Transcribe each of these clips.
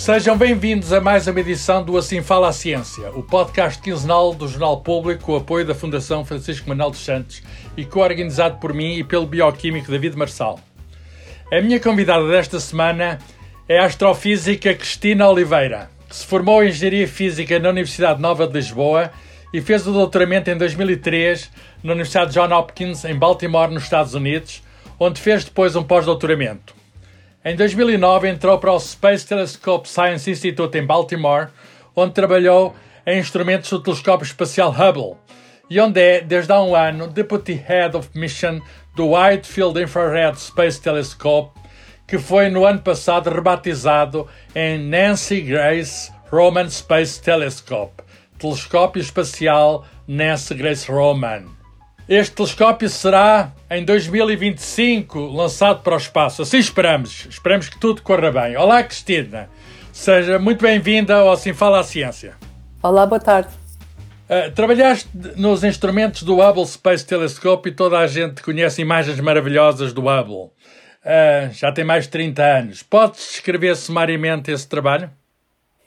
Sejam bem-vindos a mais uma edição do Assim Fala a Ciência, o podcast quinzenal do Jornal Público com o apoio da Fundação Francisco Manuel dos Santos e co-organizado por mim e pelo bioquímico David Marçal. A minha convidada desta semana é a astrofísica Cristina Oliveira, que se formou em Engenharia Física na Universidade Nova de Lisboa e fez o doutoramento em 2003 na Universidade John Hopkins, em Baltimore, nos Estados Unidos, onde fez depois um pós-doutoramento. Em 2009 entrou para o Space Telescope Science Institute em Baltimore, onde trabalhou em instrumentos do telescópio espacial Hubble, e onde é, desde há um ano, Deputy Head of Mission do Wide Field Infrared Space Telescope, que foi no ano passado rebatizado em Nancy Grace Roman Space Telescope, telescópio espacial Nancy Grace Roman. Este telescópio será em 2025 lançado para o espaço. Assim esperamos. Esperamos que tudo corra bem. Olá, Cristina. Seja muito bem-vinda ao Assim Fala a Ciência. Olá, boa tarde. Uh, trabalhaste nos instrumentos do Hubble Space Telescope e toda a gente conhece imagens maravilhosas do Hubble. Uh, já tem mais de 30 anos. Podes descrever sumariamente esse trabalho?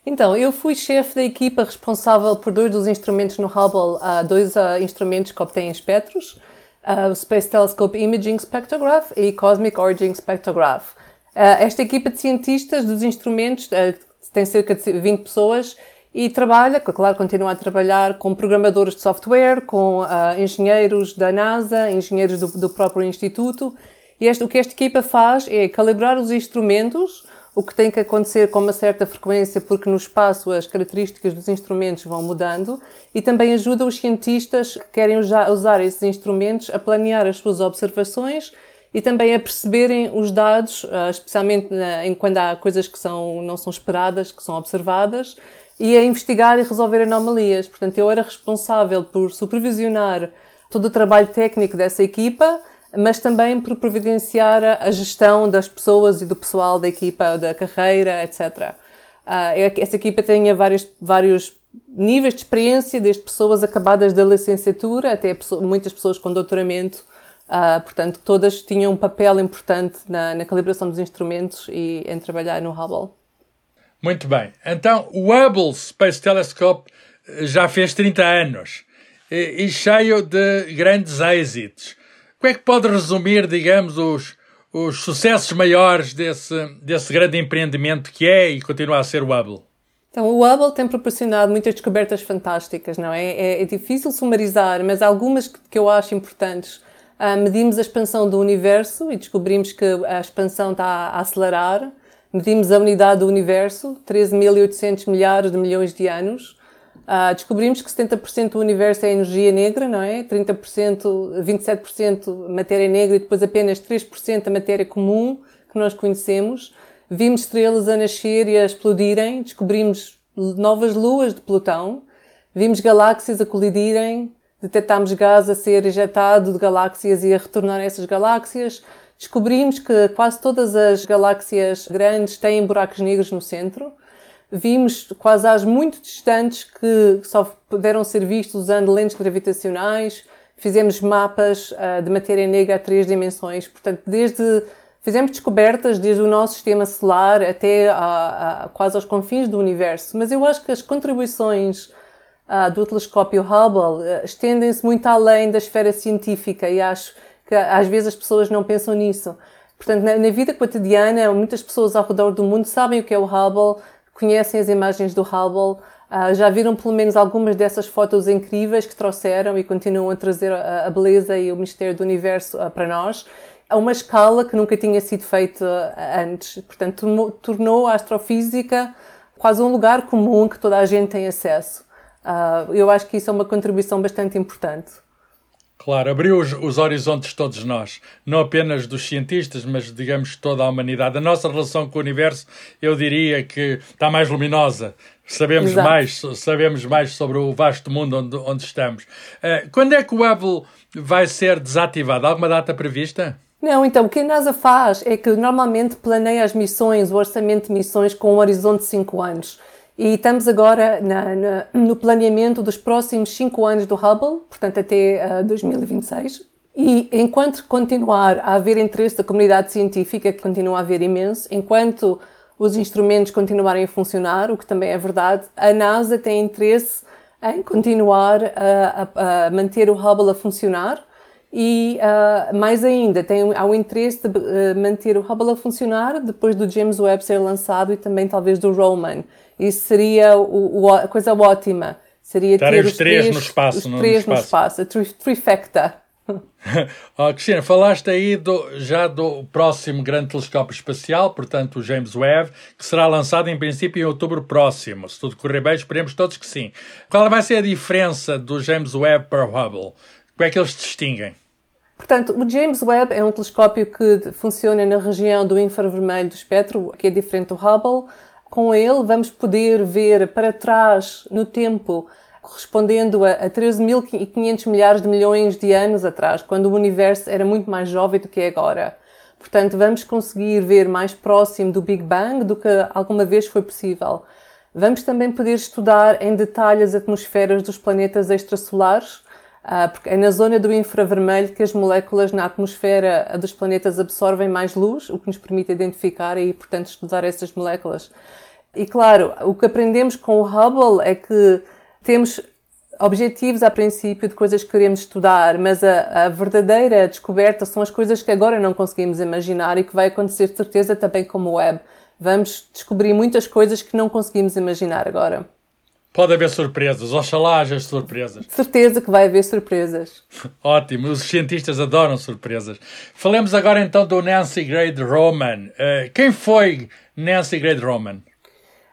Então, eu fui chefe da equipa responsável por dois dos instrumentos no Hubble, uh, dois uh, instrumentos que obtêm espectros, uh, o Space Telescope Imaging Spectrograph e Cosmic Origin Spectrograph. esta equipa de cientistas dos instrumentos tem cerca de 20 pessoas e trabalha, claro, continua a trabalhar com programadores de software, com engenheiros da NASA, engenheiros do, do próprio instituto. E este, o que esta equipa faz é calibrar os instrumentos o que tem que acontecer com uma certa frequência, porque no espaço as características dos instrumentos vão mudando, e também ajuda os cientistas que querem usar esses instrumentos a planear as suas observações e também a perceberem os dados, ah, especialmente em quando há coisas que são, não são esperadas, que são observadas, e a investigar e resolver anomalias. Portanto, eu era responsável por supervisionar todo o trabalho técnico dessa equipa, mas também por providenciar a gestão das pessoas e do pessoal da equipa, da carreira, etc. Uh, essa equipa tinha vários, vários níveis de experiência, desde pessoas acabadas da licenciatura até muitas pessoas com doutoramento. Uh, portanto, todas tinham um papel importante na, na, calibração dos instrumentos e em trabalhar no Hubble. Muito bem. Então, o Hubble Space Telescope já fez 30 anos e, e cheio de grandes êxitos. Como é que pode resumir, digamos, os, os sucessos maiores desse, desse grande empreendimento que é e continua a ser o Hubble? Então, o Hubble tem proporcionado muitas descobertas fantásticas, não é? É, é difícil sumarizar, mas algumas que, que eu acho importantes. Uh, medimos a expansão do universo e descobrimos que a expansão está a acelerar. Medimos a unidade do universo, 13.800 milhares de milhões de anos. Uh, descobrimos que 70% do universo é energia negra, não é? 30%, 27% matéria negra e depois apenas 3% a matéria comum que nós conhecemos. Vimos estrelas a nascer e a explodirem, descobrimos novas luas de Plutão, vimos galáxias a colidirem, detectámos gás a ser ejetado de galáxias e a retornar a essas galáxias. Descobrimos que quase todas as galáxias grandes têm buracos negros no centro vimos quasars muito distantes que só puderam ser vistos usando lentes gravitacionais, fizemos mapas uh, de matéria negra a três dimensões, portanto, desde fizemos descobertas desde o nosso sistema solar até a, a, quase aos confins do universo. Mas eu acho que as contribuições uh, do telescópio Hubble uh, estendem-se muito além da esfera científica e acho que às vezes as pessoas não pensam nisso. Portanto, na, na vida cotidiana, muitas pessoas ao redor do mundo sabem o que é o Hubble, conhecem as imagens do Hubble, uh, já viram pelo menos algumas dessas fotos incríveis que trouxeram e continuam a trazer a, a beleza e o mistério do universo uh, para nós, a uma escala que nunca tinha sido feita ah, antes. Portanto, tornou a astrofísica quase um lugar comum que toda a gente tem acesso. Uh, eu acho que isso é uma contribuição bastante importante. Claro, abriu os, os, horizontes de todos nós, não apenas dos cientistas, mas digamos toda a humanidade. A nossa relação com o universo, eu diria que está mais luminosa. Sabemos Exato. mais, sabemos mais sobre o vasto mundo onde, onde estamos. Uh, quando é que o Hubble vai ser desativado? Alguma data prevista? Não, então, o que a NASA faz é que normalmente planeia as missões, o orçamento de missões com um horizonte de 5 anos. E estamos agora na, na, no planeamento dos próximos cinco anos do Hubble, portanto até uh, eh, 2026. E enquanto continuar a haver interesse da comunidade científica, que continua a haver imenso, enquanto os instrumentos continuarem a funcionar, o que também é verdade. A NASA tem interesse em continuar a, a, a manter o Hubble a funcionar e uh, mais ainda tem há o interesse de uh, manter o Hubble a funcionar depois do James Webb ser lançado e também talvez do Roman. Isso seria o, o, a coisa ótima. Seria ter os, os três, três, no espaço. Os no, três no espaço, a tri trifecta. oh, Cristina, falaste aí do, já do próximo grande telescópio espacial, portanto o James Webb, que será lançado em princípio em outubro próximo. Se tudo correr bem, esperemos todos que sim. Qual vai ser a diferença do James Webb para o Hubble? Como é que eles se distinguem? Portanto, o James Webb é um telescópio que funciona na região do infravermelho do espectro, que é diferente do Hubble. Com ele, vamos poder ver para trás no tempo, correspondendo a, a 13.500 milhares de milhões de anos atrás, quando o universo era muito mais jovem do que é agora. Portanto, vamos conseguir ver mais próximo do Big Bang do que alguma vez foi possível. Vamos também poder estudar em detalhe as atmosferas dos planetas extrasolares ah, porque é na zona do infravermelho que as moléculas na atmosfera dos planetas absorvem mais luz, o que nos permite identificar e, portanto, estudar essas moléculas. E claro, o que aprendemos com o Hubble é que temos objetivos a princípio de coisas que queremos estudar, mas a, a, verdadeira descoberta são as coisas que agora não conseguimos imaginar e que vai acontecer de certeza também com o web. Vamos descobrir muitas coisas que não conseguimos imaginar agora. Pode haver surpresas, oxalá haja surpresas. Certeza que vai haver surpresas. Ótimo, os cientistas adoram surpresas. Falemos agora então do Nancy Grade Roman. Uh, quem foi Nancy Grade Roman?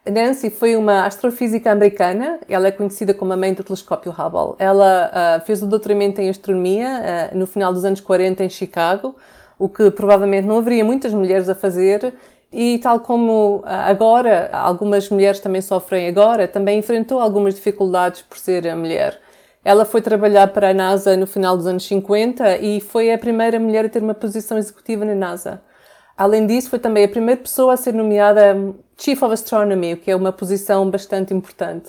Nancy foi uma astrofísica americana, ela é conhecida como a mãe do telescópio Hubble. Ela uh, fez o doutoramento em astronomia uh, no final dos anos 40 em Chicago, o que provavelmente não haveria muitas mulheres a fazer, e tal como ah, agora algumas mulheres também sofrem agora, também enfrentou algumas dificuldades por ser mulher. Ela foi trabalhar para a NASA no final dos anos 50 e foi a primeira mulher a ter uma posição executiva na NASA. Além disso, foi também a primeira pessoa a ser nomeada Chief of Astronomy, o que é uma posição bastante importante.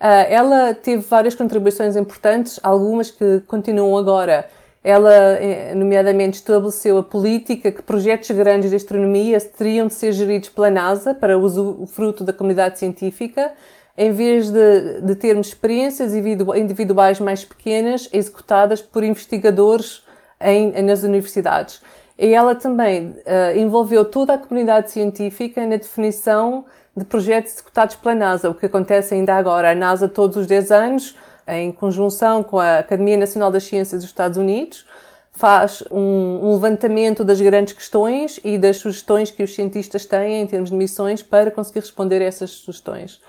Ah, ela teve várias contribuições importantes, algumas que continuam agora. Ela, eh, nomeadamente, estabeleceu a política que projetos grandes de astronomia teriam de ser geridos pela NASA para o fruto da comunidade científica, em vez de, de termos experiências individuais mais pequenas executadas por investigadores em, nas universidades. E ela também uh, envolveu toda a comunidade científica na definição de projetos executados pela NASA, o que acontece ainda agora. A NASA, todos os 10 anos, em conjunção com a Academia Nacional das Ciências dos Estados Unidos, faz um, um, levantamento das grandes questões e das sugestões que os cientistas têm em termos de missões para conseguir responder a essas sugestões.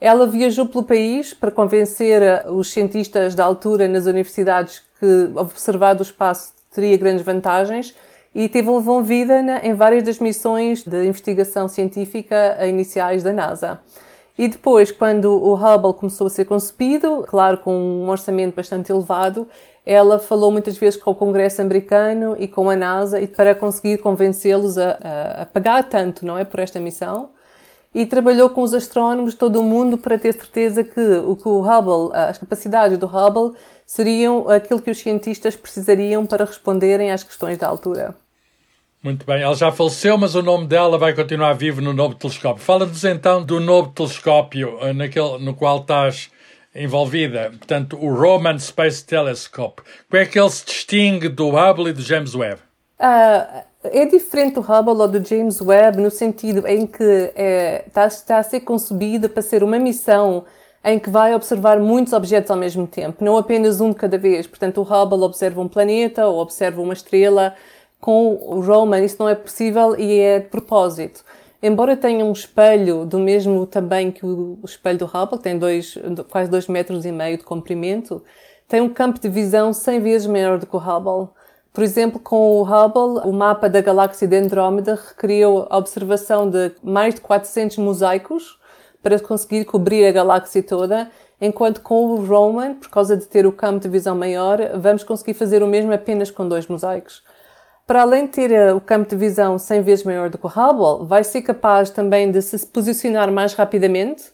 Ela viajou pelo país para convencer os cientistas da altura nas universidades que observar do espaço teria grandes vantagens e teve envolvida em várias das missões de investigação científica iniciais da NASA. E depois, quando o Hubble começou a ser concebido, claro, com um orçamento bastante elevado, ela falou muitas vezes com o Congresso americano e com a NASA para conseguir convencê-los a, a, a, pagar tanto, não é, por esta missão. E trabalhou com os astrónomos de todo o mundo para ter certeza que o, que o Hubble, as capacidades do Hubble, seriam aquilo que os cientistas precisariam para responderem às questões da altura. Muito bem, ela já faleceu, mas o nome dela vai continuar vivo no novo telescópio. Fala-nos então do novo telescópio eh, naquele, no qual estás envolvida, portanto, o Roman Space Telescope. Como é que ele se distingue do Hubble e do James Webb? Uh, é diferente do Hubble ou do James Webb no sentido em que é, está, está a ser concebido para ser uma missão em que vai observar muitos objetos ao mesmo tempo, não apenas um de cada vez. Portanto, o Hubble observa um planeta ou observa uma estrela com o Roman isso não é possível e é de propósito. Embora tenha um espelho do mesmo tamanho que o espelho do Hubble, tem dois, quase 2 metros e meio de comprimento, tem um campo de visão 100 vezes maior do que o Hubble. Por exemplo, com o Hubble, o mapa da galáxia de Andrómeda requeriu a observação de mais de 400 mosaicos para conseguir cobrir a galáxia toda, enquanto com o Roman, por causa de ter o campo de visão maior, vamos conseguir fazer o mesmo apenas com dois mosaicos para além de ter eh, o campo de visão 100 vezes maior do que o Hubble, vai ser capaz também de se posicionar mais rapidamente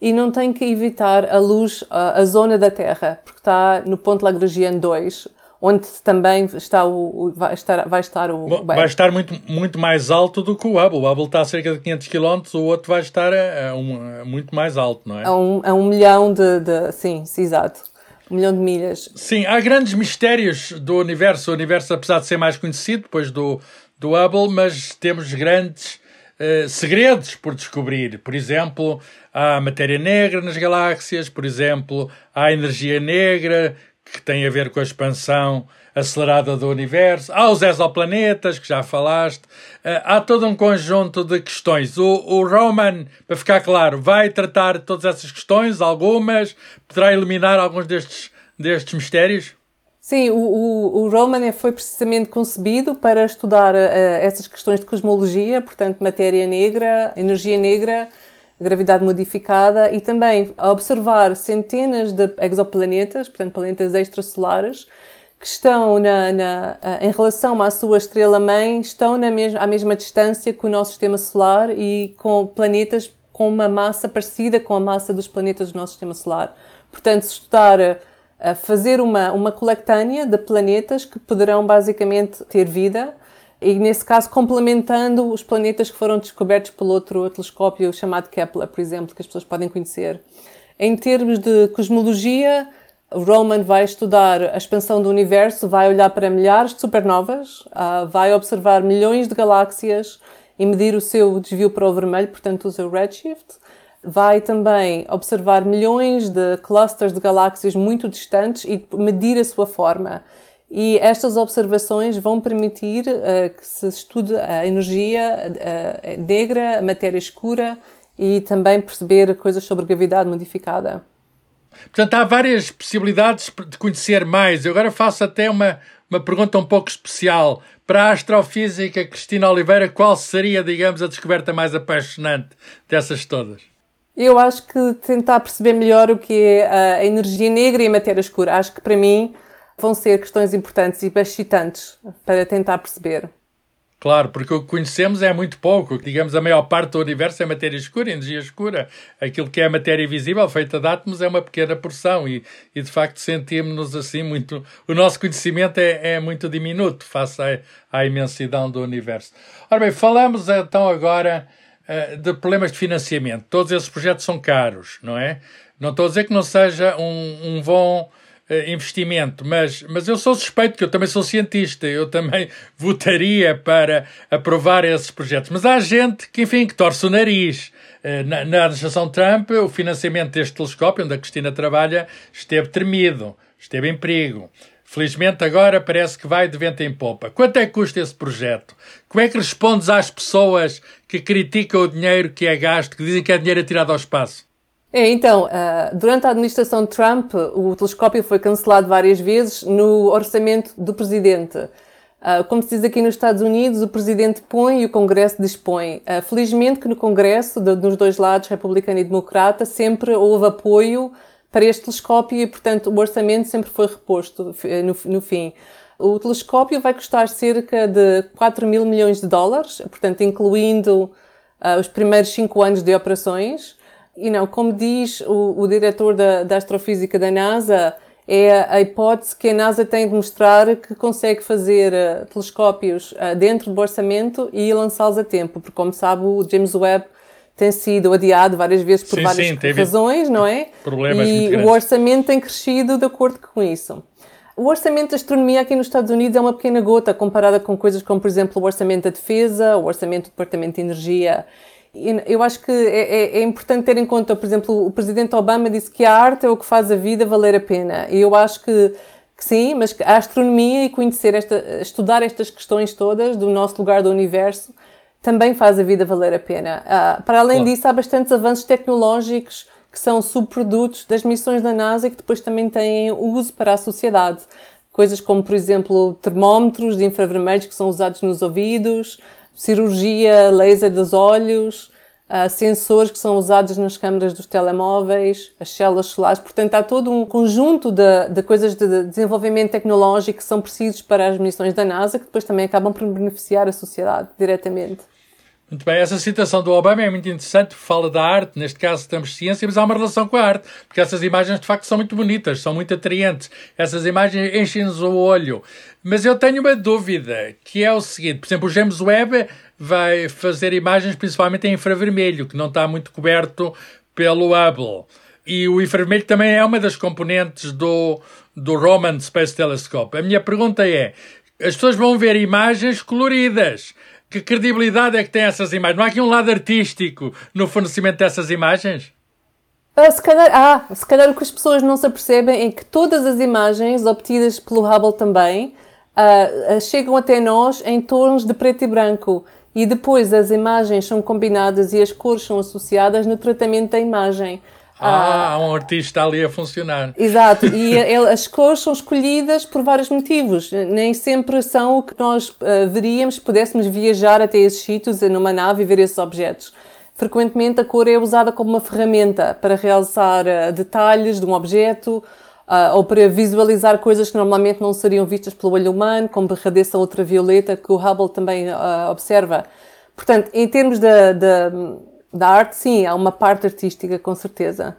e não tem que evitar a luz, a, zona da Terra, porque está no ponto Lagrangiano 2, onde também está o, o vai estar, vai estar o vai estar muito, muito mais alto do que o Hubble. O Hubble está a cerca de 500 km, o outro vai estar a, a, um, a muito mais alto, não é? A um, a um milhão de, de sim, sim, exato. Um milhão de milhas. Sim, há grandes mistérios do universo. O universo, apesar de ser mais conhecido depois do, do Hubble, mas temos grandes uh, segredos por descobrir. Por exemplo, há matéria negra nas galáxias, por exemplo, há energia negra que tem a ver com a expansão acelerada do universo, há os exoplanetas, que já falaste, uh, há todo um conjunto de questões. O, o, Roman, para ficar claro, vai tratar todas essas questões, algumas, poderá eliminar alguns destes, destes mistérios? Sim, o, o, o Roman foi precisamente concebido para estudar uh, essas questões de cosmologia, portanto, matéria negra, energia negra, gravidade modificada e também a observar centenas de exoplanetas, portanto, planetas extrasolares, que estão na, na, em relação à sua estrela-mãe, estão na mesma, à mesma distância que o nosso sistema solar e com planetas com uma massa parecida com a massa dos planetas do nosso sistema solar. Portanto, estudar a fazer uma, uma coletânea de planetas que poderão basicamente ter vida e nesse caso complementando os planetas que foram descobertos pelo outro telescópio chamado Kepler, por exemplo, que as pessoas podem conhecer. Em termos de cosmologia, Roman vai estudar a expansão do universo, vai olhar para milhares de supernovas, uh, vai observar milhões de galáxias e medir o seu desvio para o vermelho, portanto usa o redshift. Vai também observar milhões de clusters de galáxias muito distantes e medir a sua forma. E estas observações vão permitir uh, que se estude a energia uh, negra, a matéria escura e também perceber coisas sobre gravidade modificada. Portanto, há várias possibilidades de conhecer mais. Eu agora faço até uma, uma pergunta um pouco especial. Para a astrofísica Cristina Oliveira, qual seria, digamos, a descoberta mais apaixonante dessas todas? Eu acho que tentar perceber melhor o que é a energia negra e a matéria escura. Acho que para mim vão ser questões importantes e excitantes para tentar perceber. Claro, porque o que conhecemos é muito pouco. Digamos, a maior parte do universo é matéria escura, energia escura. Aquilo que é matéria visível, feita de átomos, é uma pequena porção e, e de facto sentimos-nos assim muito. O nosso conhecimento é, é muito diminuto face à, à, imensidão do universo. Ora bem, falamos então agora uh, de problemas de financiamento. Todos esses projetos são caros, não é? Não estou a dizer que não seja um, um bom investimento, mas, mas eu sou suspeito que eu também sou cientista, eu também votaria para aprovar esses projetos. Mas há gente que, enfim, que torce o nariz. Uh, na, na administração Trump, o financiamento deste telescópio, onde a Cristina trabalha, esteve tremido, esteve em perigo. Felizmente agora parece que vai de vento em popa. Quanto é que custa esse projeto? Como é que respondes às pessoas que criticam o dinheiro que é gasto, que dizem que é dinheiro atirado ao espaço? É, então, uh, durante a administração Trump, o telescópio foi cancelado várias vezes no orçamento do presidente. Uh, como se diz aqui nos Estados Unidos, o presidente põe e o Congresso dispõe. Uh, felizmente que no Congresso, de, dos dois lados, republicano e democrata, sempre houve apoio para este telescópio e, portanto, o orçamento sempre foi reposto no, no fim. O telescópio vai custar cerca de 4 mil milhões de dólares, portanto, incluindo os primeiros cinco anos de operações. E não, como diz o, o diretor da, da astrofísica da NASA, é a hipótese que a NASA tem de mostrar que consegue fazer uh, telescópios uh, dentro do orçamento e lançá-los a tempo, porque como sabe o James Webb tem sido adiado várias vezes por sim, várias sim, razões, não é? Problemas e o orçamento tem crescido de acordo com isso. O orçamento da astronomia aqui nos Estados Unidos é uma pequena gota comparada com coisas como, por exemplo, o orçamento da defesa, o orçamento do Departamento de Energia eu acho que é, é, é, importante ter em conta, por exemplo, o presidente Obama disse que a arte é o que faz a vida valer a pena. E eu acho que, que sim, mas a astronomia e conhecer esta, estudar estas questões todas do nosso lugar do universo também faz a vida valer a pena. Uh, para além disso, há bastantes avanços tecnológicos que são subprodutos das missões da NASA e que depois também têm uso para a sociedade. Coisas como, por exemplo, termómetros de infravermelhos que são usados nos ouvidos, cirurgia laser dos olhos, uh, sensores que são usados nas câmaras dos telemóveis, as células solares. Portanto, há todo um conjunto de, de coisas de desenvolvimento tecnológico que são precisos para as missões da NASA, que depois também acabam por beneficiar a sociedade diretamente. Muito bem, essa citação do Obama é muito interessante, fala da arte, neste caso temos ciência, mas há uma relação com a arte, porque essas imagens de facto são muito bonitas, são muito atraentes, essas imagens enchem-nos o olho. Mas eu tenho uma dúvida, que é o seguinte, por exemplo, o James Webb vai fazer imagens principalmente em infravermelho, que não está muito coberto pelo Hubble. E o infravermelho também é uma das componentes do, do Roman Space Telescope. A minha pergunta é, as pessoas vão ver imagens coloridas, que credibilidade é que tem essas imagens? Não há aqui um lado artístico no fornecimento dessas imagens? Ah, se, calhar, ah, se calhar o que as pessoas não se apercebem é que todas as imagens obtidas pelo Hubble também ah, chegam até nós em tons de preto e branco e depois as imagens são combinadas e as cores são associadas no tratamento da imagem. Ah, há um artista ali a funcionar. Exato, e as cores são escolhidas por vários motivos. Nem sempre são o que nós uh, veríamos se pudéssemos viajar até esses sítios numa nave e ver esses objetos. Frequentemente a cor é usada como uma ferramenta para realçar uh, detalhes de um objeto uh, ou para visualizar coisas que normalmente não seriam vistas pelo olho humano, como a radiação ultravioleta que o Hubble também observa. Portanto, em termos da da arte, sim, há uma parte artística, com certeza.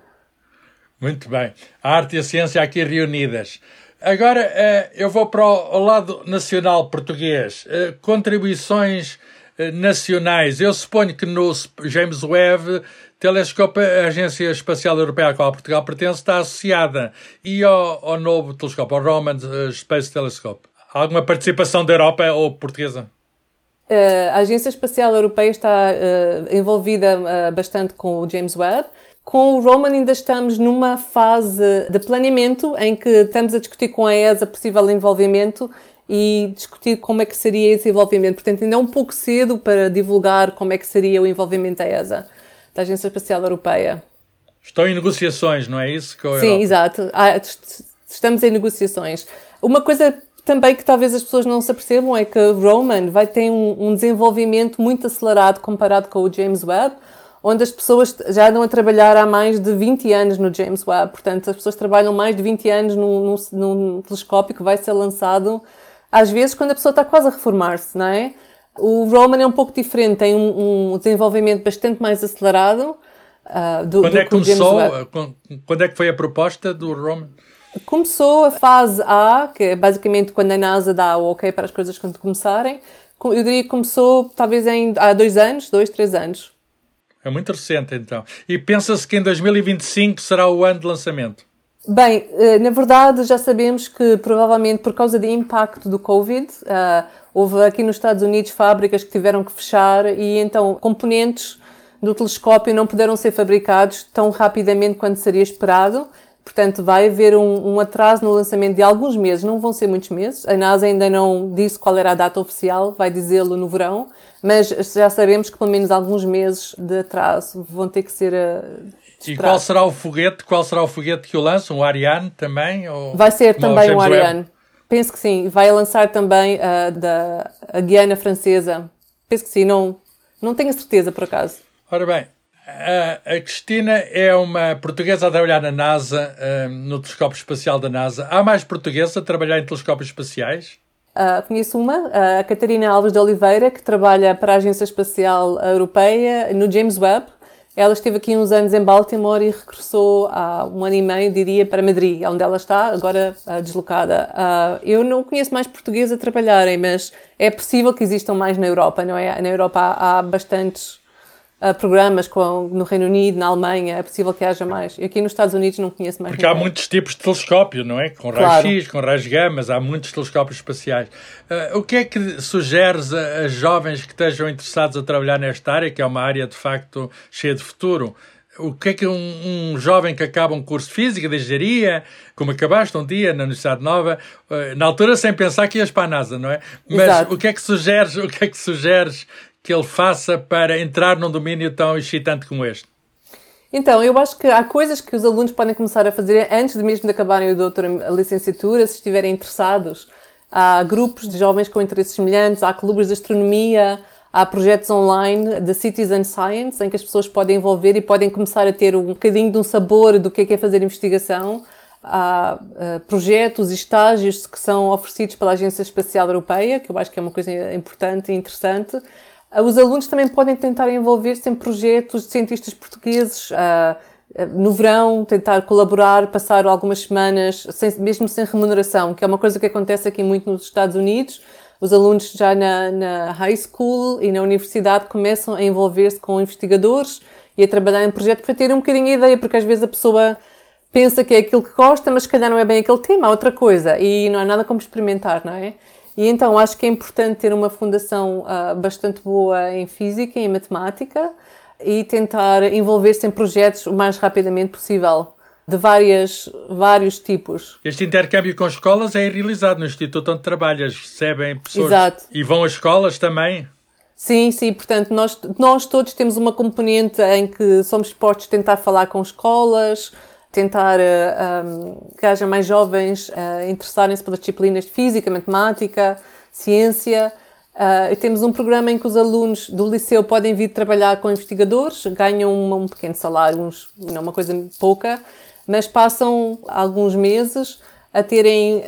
Muito bem. A arte e a ciência aqui reunidas. Agora eh, eu vou para o lado nacional português. Eh, contribuições eh, nacionais. Eu suponho que no James Webb, telescópio, a Agência Espacial Europeia à qual Portugal pertence, está associada. E ao, ao novo telescópio, ao Roman Space Telescope. Alguma participação da Europa ou portuguesa? Eh, a Agência Espacial Europeia está uh, envolvida uh, bastante com o James Webb. Com o Roman ainda estamos numa fase de planeamento em que estamos a discutir com a ESA possível envolvimento e discutir como é que seria esse envolvimento. Portanto, ainda é um pouco cedo para divulgar como é que seria o envolvimento da ESA, da Agência Espacial Europeia. Estão em negociações, não é isso? Sim, exato. Ah, estamos em negociações. Uma coisa também que talvez as pessoas não se apercebam é que Roman vai ter um, um, desenvolvimento muito acelerado comparado com o James Webb, onde as pessoas já andam a trabalhar há mais de 20 anos no James Webb. Portanto, as pessoas trabalham mais de 20 anos num, num, num telescópio que vai ser lançado, às vezes, quando a pessoa está quase a reformar-se, não é? O Roman é um pouco diferente, tem um, um desenvolvimento bastante mais acelerado uh, do, quando do é que, começou, Webb. Quando é que foi a proposta do Roman? Começou a fase A, que é basicamente quando a NASA dá o ok para as coisas quando começarem. Eu diria que começou talvez em, há dois anos, dois, três anos. É muito recente então. E pensa-se que em 2025 será o ano de lançamento? Bem, eh, na verdade já sabemos que provavelmente por causa do impacto do Covid, uh, houve aqui nos Estados Unidos fábricas que tiveram que fechar e então componentes do telescópio não puderam ser fabricados tão rapidamente quanto seria esperado Portanto, vai haver um, um, atraso no lançamento de alguns meses, não vão ser muitos meses. A NASA ainda não disse qual era a data oficial, vai dizê-lo no verão, mas já sabemos que pelo menos alguns meses de atraso vão ter que ser. Uh, e qual será o foguete? Qual será o foguete que o lança? Um Ariane também? Ou vai ser também um Ariane. Webb? Penso que sim. Vai lançar também uh, da a Guiana Francesa. Penso que sim. Não, não tenho a certeza por acaso. Ora bem, a, Cristina é uma portuguesa a trabalhar na NASA, uh, no telescópio espacial da NASA. Há mais portugueses a trabalhar em telescópios espaciais? Uh, conheço uma, a Catarina Alves de Oliveira, que trabalha para a Agência Espacial Europeia no James Webb. Ela esteve aqui uns anos em Baltimore e regressou há um ano e meio, diria, para Madrid, onde ela está, agora uh, deslocada. Uh, eu não conheço mais portugueses a trabalharem, mas é possível que existam mais na Europa, não é? Na Europa há, há bastantes uh, programas com, no Reino Unido, na Alemanha, é possível que haja mais. E aqui nos Estados Unidos não conheço mais. Porque ninguém. há muitos tipos de telescópio, não é? Com raio-x, com raios gamas, há muitos telescópios espaciais. Uh, o que é que sugeres a, a jovens que estejam interessados a trabalhar nesta área, que é uma área de facto cheia de futuro? O que é que um, um, jovem que acaba um curso de física, de engenharia, como acabaste um dia na Universidade Nova, uh, na altura sem pensar que ias para a NASA, não é? Mas Exato. o que é que sugeres, o que é que sugeres que ele faça para entrar num domínio tão excitante como este? Então, eu acho que há coisas que os alunos podem começar a fazer antes de mesmo de acabarem o doutor, a licenciatura, se estiverem interessados. Há grupos de jovens com interesses semelhantes, há clubes de astronomia, há projetos online de Citizen Science, em que as pessoas podem envolver e podem começar a ter um bocadinho de um sabor do que é, que é fazer investigação. Há uh, projetos e estágios que são oferecidos pela Agência Espacial Europeia, que eu acho que é uma coisa importante e interessante. Os alunos também podem tentar envolver-se em projetos de cientistas portugueses. Uh, no verão, tentar colaborar, passar algumas semanas, sem, mesmo sem remuneração, que é uma coisa que acontece aqui muito nos Estados Unidos. Os alunos já na, na high school e na universidade começam a envolver-se com investigadores e a trabalhar em projetos para terem um bocadinho a ideia, porque às vezes a pessoa pensa que é aquilo que gosta, mas se calhar não é bem aquele tema, é outra coisa. E não há nada como experimentar, não é? E então acho que é importante ter uma fundação uh, bastante boa em física e em matemática e tentar envolver-se em projetos o mais rapidamente possível, de várias, vários tipos. Este intercâmbio com escolas é realizado no Instituto onde trabalhas, recebem pessoas Exato. e vão às escolas também? Sim, sim, portanto, nós, nós todos temos uma componente em que somos dispostos a tentar falar com escolas, tentar uh, eh, um, que haja mais jovens uh, interessarem-se pelas disciplinas de física, matemática, ciência. Uh, temos um programa em que os alunos do liceu podem vir trabalhar com investigadores, ganham um, um pequeno salário, uns, não uma coisa pouca, mas passam alguns meses a terem uh,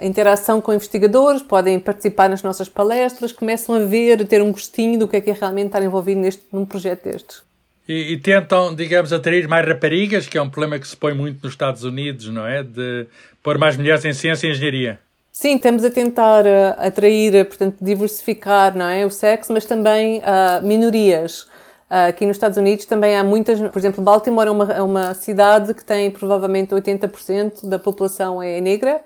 interação com investigadores, podem participar nas nossas palestras, começam a ver, a ter um gostinho do que é que é realmente estar envolvido neste, num projeto destes. E, e, tentam, digamos, atrair mais raparigas, que é um problema que se põe muito nos Estados Unidos, não é? De pôr mais mulheres em ciência e engenharia. Sim, estamos a tentar uh, atrair, portanto, diversificar não é, o sexo, mas também uh, minorias. Uh, aqui nos Estados Unidos também há muitas, por exemplo, Baltimore é uma, é uma cidade que tem provavelmente 80% da população é negra,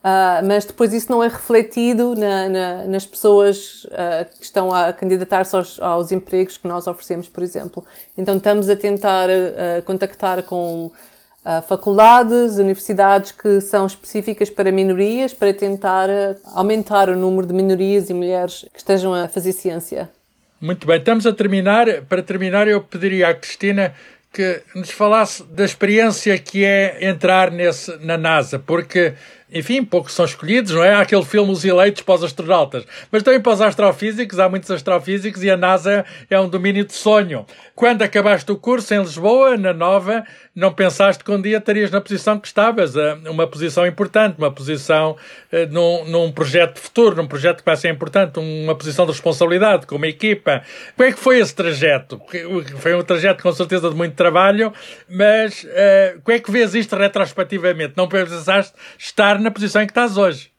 Uh, mas depois isso não é refletido na, na, nas pessoas uh, que estão a candidatar-se aos, aos, empregos que nós oferecemos, por exemplo. Então estamos a tentar uh, contactar com faculdades, universidades que são específicas para minorias, para tentar aumentar o número de minorias e mulheres que estejam a fazer ciência. Muito bem, estamos a terminar. Para terminar, eu pediria à Cristina que nos falasse da experiência que é entrar nesse, na NASA, porque enfim, poucos são escolhidos, não é? Há aquele filme Os Eleitos para os astronautas, mas também para os astrofísicos, há muitos astrofísicos e a NASA é um domínio de sonho. Quando acabaste o curso em Lisboa, na Nova, não pensaste que um dia estarias na posição que estavas, eh, uma posição importante, uma posição uh, num, num projeto de futuro, num projeto que vai ser importante, uma posição de responsabilidade com uma equipa. Como é que foi esse trajeto? Foi um trajeto com certeza de muito trabalho, mas uh, como é que vês isto retrospectivamente? Não pensaste estar na posição em que estás hoje.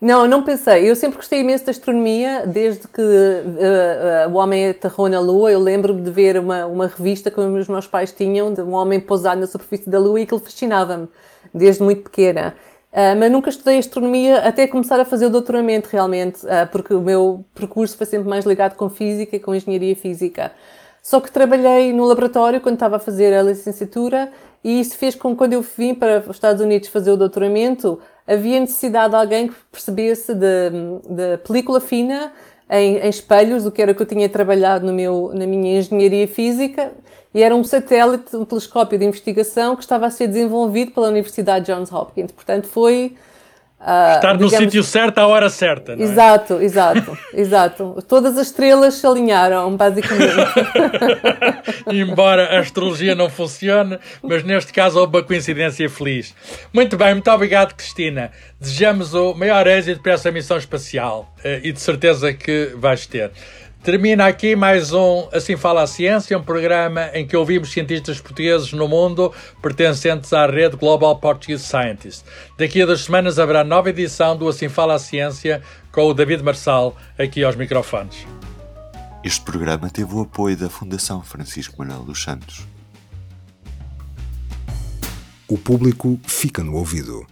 Não, não pensei. Eu sempre gostei imenso da astronomia, desde que uh, uh, o homem aterrou na Lua. Eu lembro-me de ver uma, uma revista que os meus pais tinham, de um homem pousado na superfície da Lua, e aquilo fascinava-me, desde muito pequena. Uh, mas nunca estudei astronomia até começar a fazer o doutoramento, realmente, porque o meu percurso foi sempre mais ligado com física e com engenharia física. Só que trabalhei no laboratório quando estava a fazer a licenciatura e isso fez com que quando eu vim para os Estados Unidos fazer o doutoramento, havia necessidade de alguém que percebesse de película fina em, em, espelhos, o que era que eu tinha trabalhado no meu, na minha engenharia física, e era um satélite, um telescópio de investigação que estava a ser desenvolvido pela Universidade Johns Hopkins. Portanto, foi Uh, Estar no digamos... sítio certo à hora certa. Não é? exato, exato, exato. Todas as estrelas se alinharam, basicamente. Embora a astrologia não funcione, mas neste caso houve uma coincidência feliz. Muito bem, muito obrigado, Cristina. Desejamos o maior êxito para essa missão espacial uh, e de certeza que vais ter. Termina aqui mais um Assim Fala a Ciência, um programa em que ouvimos cientistas portugueses no mundo pertencentes à rede Global Portuguese Scientists. Daqui a duas semanas haverá nova edição do Assim Fala a Ciência com o David Marçal aqui aos microfones. Este programa teve o apoio da Fundação Francisco Manuel dos Santos. O público fica no ouvido.